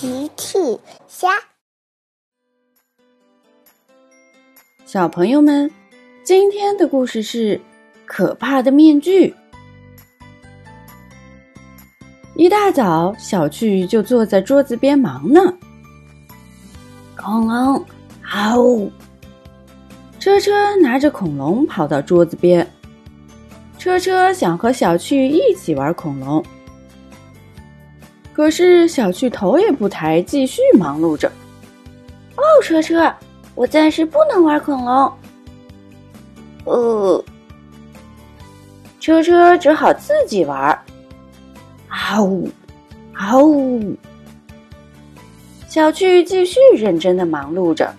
奇趣虾，小朋友们，今天的故事是可怕的面具。一大早，小趣就坐在桌子边忙呢。恐龙，嗷呜！车车拿着恐龙跑到桌子边，车车想和小趣一起玩恐龙。可是小趣头也不抬，继续忙碌着。哦，车车，我暂时不能玩恐龙。呃，车车只好自己玩。啊呜，啊呜！小趣继续认真的忙碌着。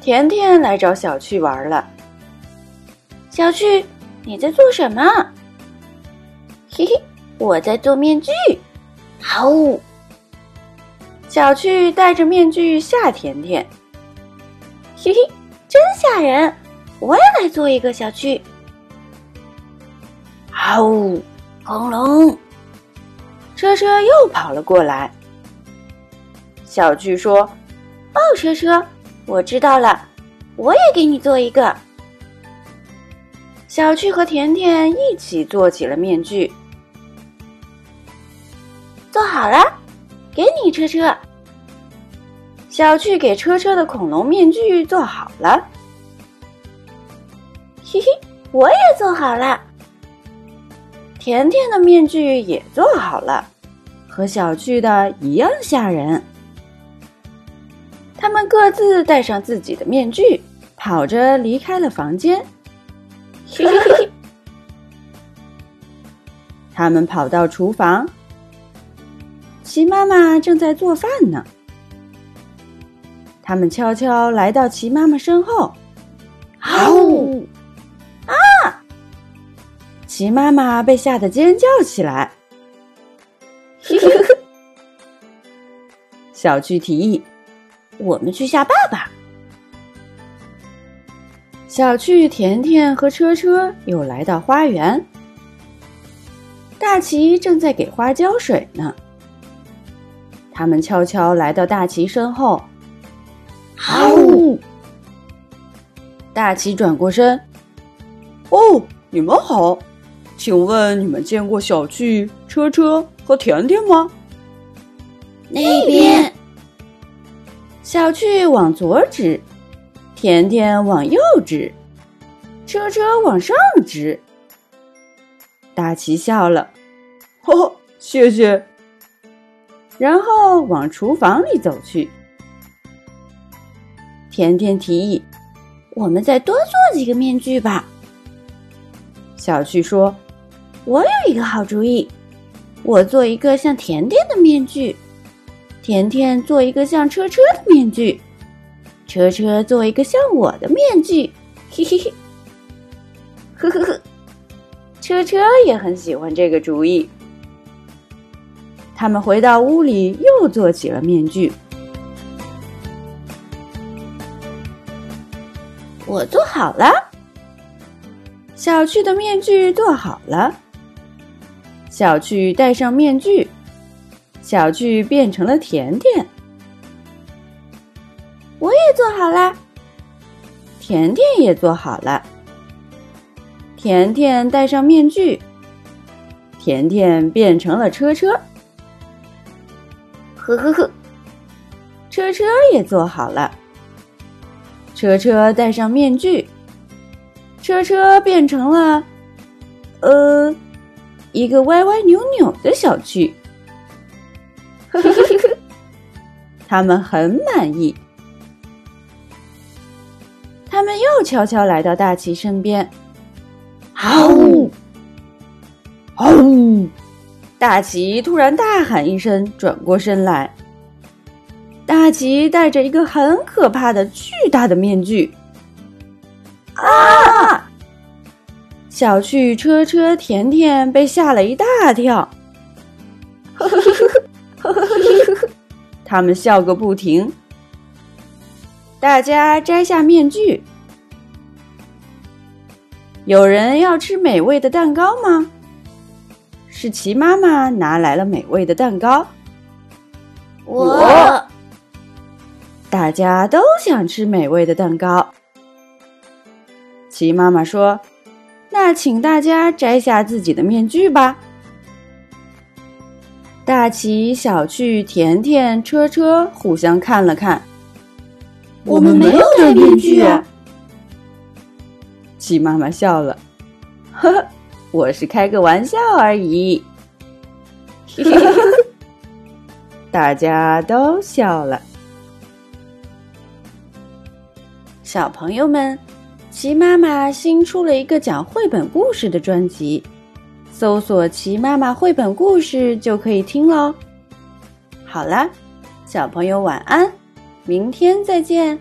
甜甜来找小趣玩了。小趣，你在做什么？嘿嘿。我在做面具，好！小趣戴着面具吓甜甜，嘿嘿，真吓人！我也来做一个小趣，好！恐龙，车车又跑了过来。小趣说：“哦，车车，我知道了，我也给你做一个。”小趣和甜甜一起做起了面具。做好了，给你车车。小趣给车车的恐龙面具做好了。嘿嘿，我也做好了。甜甜的面具也做好了，和小趣的一样吓人。他们各自戴上自己的面具，跑着离开了房间。嘿嘿嘿，他们跑到厨房。齐妈妈正在做饭呢。他们悄悄来到齐妈妈身后，嗷呜！啊！齐妈妈被吓得尖叫起来。小趣提议：“我们去吓爸爸。”小趣、甜甜和车车又来到花园，大齐正在给花浇水呢。他们悄悄来到大齐身后，嗷呜！大齐转过身，哦，你们好，请问你们见过小趣、车车和甜甜吗？那边，小趣往左指，甜甜往右指，车车往上指。大齐笑了，呵呵，谢谢。然后往厨房里走去。甜甜提议：“我们再多做几个面具吧。”小趣说：“我有一个好主意，我做一个像甜甜的面具，甜甜做一个像车车的面具，车车做一个像我的面具。”嘿嘿嘿，呵呵呵，车车也很喜欢这个主意。他们回到屋里，又做起了面具。我做好了，小趣的面具做好了。小趣戴上面具，小趣变成了甜甜。我也做好了，甜甜也做好了。甜甜戴上面具，甜甜变成了车车。呵呵呵，车车也做好了。车车戴上面具，车车变成了，呃，一个歪歪扭扭的小区。呵呵呵呵，他们很满意。他们又悄悄来到大齐身边，嗷呜，嗷呜。大齐突然大喊一声，转过身来。大齐戴着一个很可怕的巨大的面具。啊！小趣、车车、甜甜被吓了一大跳。呵呵呵呵呵呵，他们笑个不停。大家摘下面具。有人要吃美味的蛋糕吗？是齐妈妈拿来了美味的蛋糕，我。大家都想吃美味的蛋糕。齐妈妈说：“那请大家摘下自己的面具吧。”大齐、小趣、甜甜、车车互相看了看，我们没有戴面具。齐妈妈笑了：“呵呵，我是开个玩笑而已。”大家都笑了。小朋友们，齐妈妈新出了一个讲绘本故事的专辑。搜索“齐妈妈绘本故事”就可以听喽。好啦，小朋友晚安，明天再见。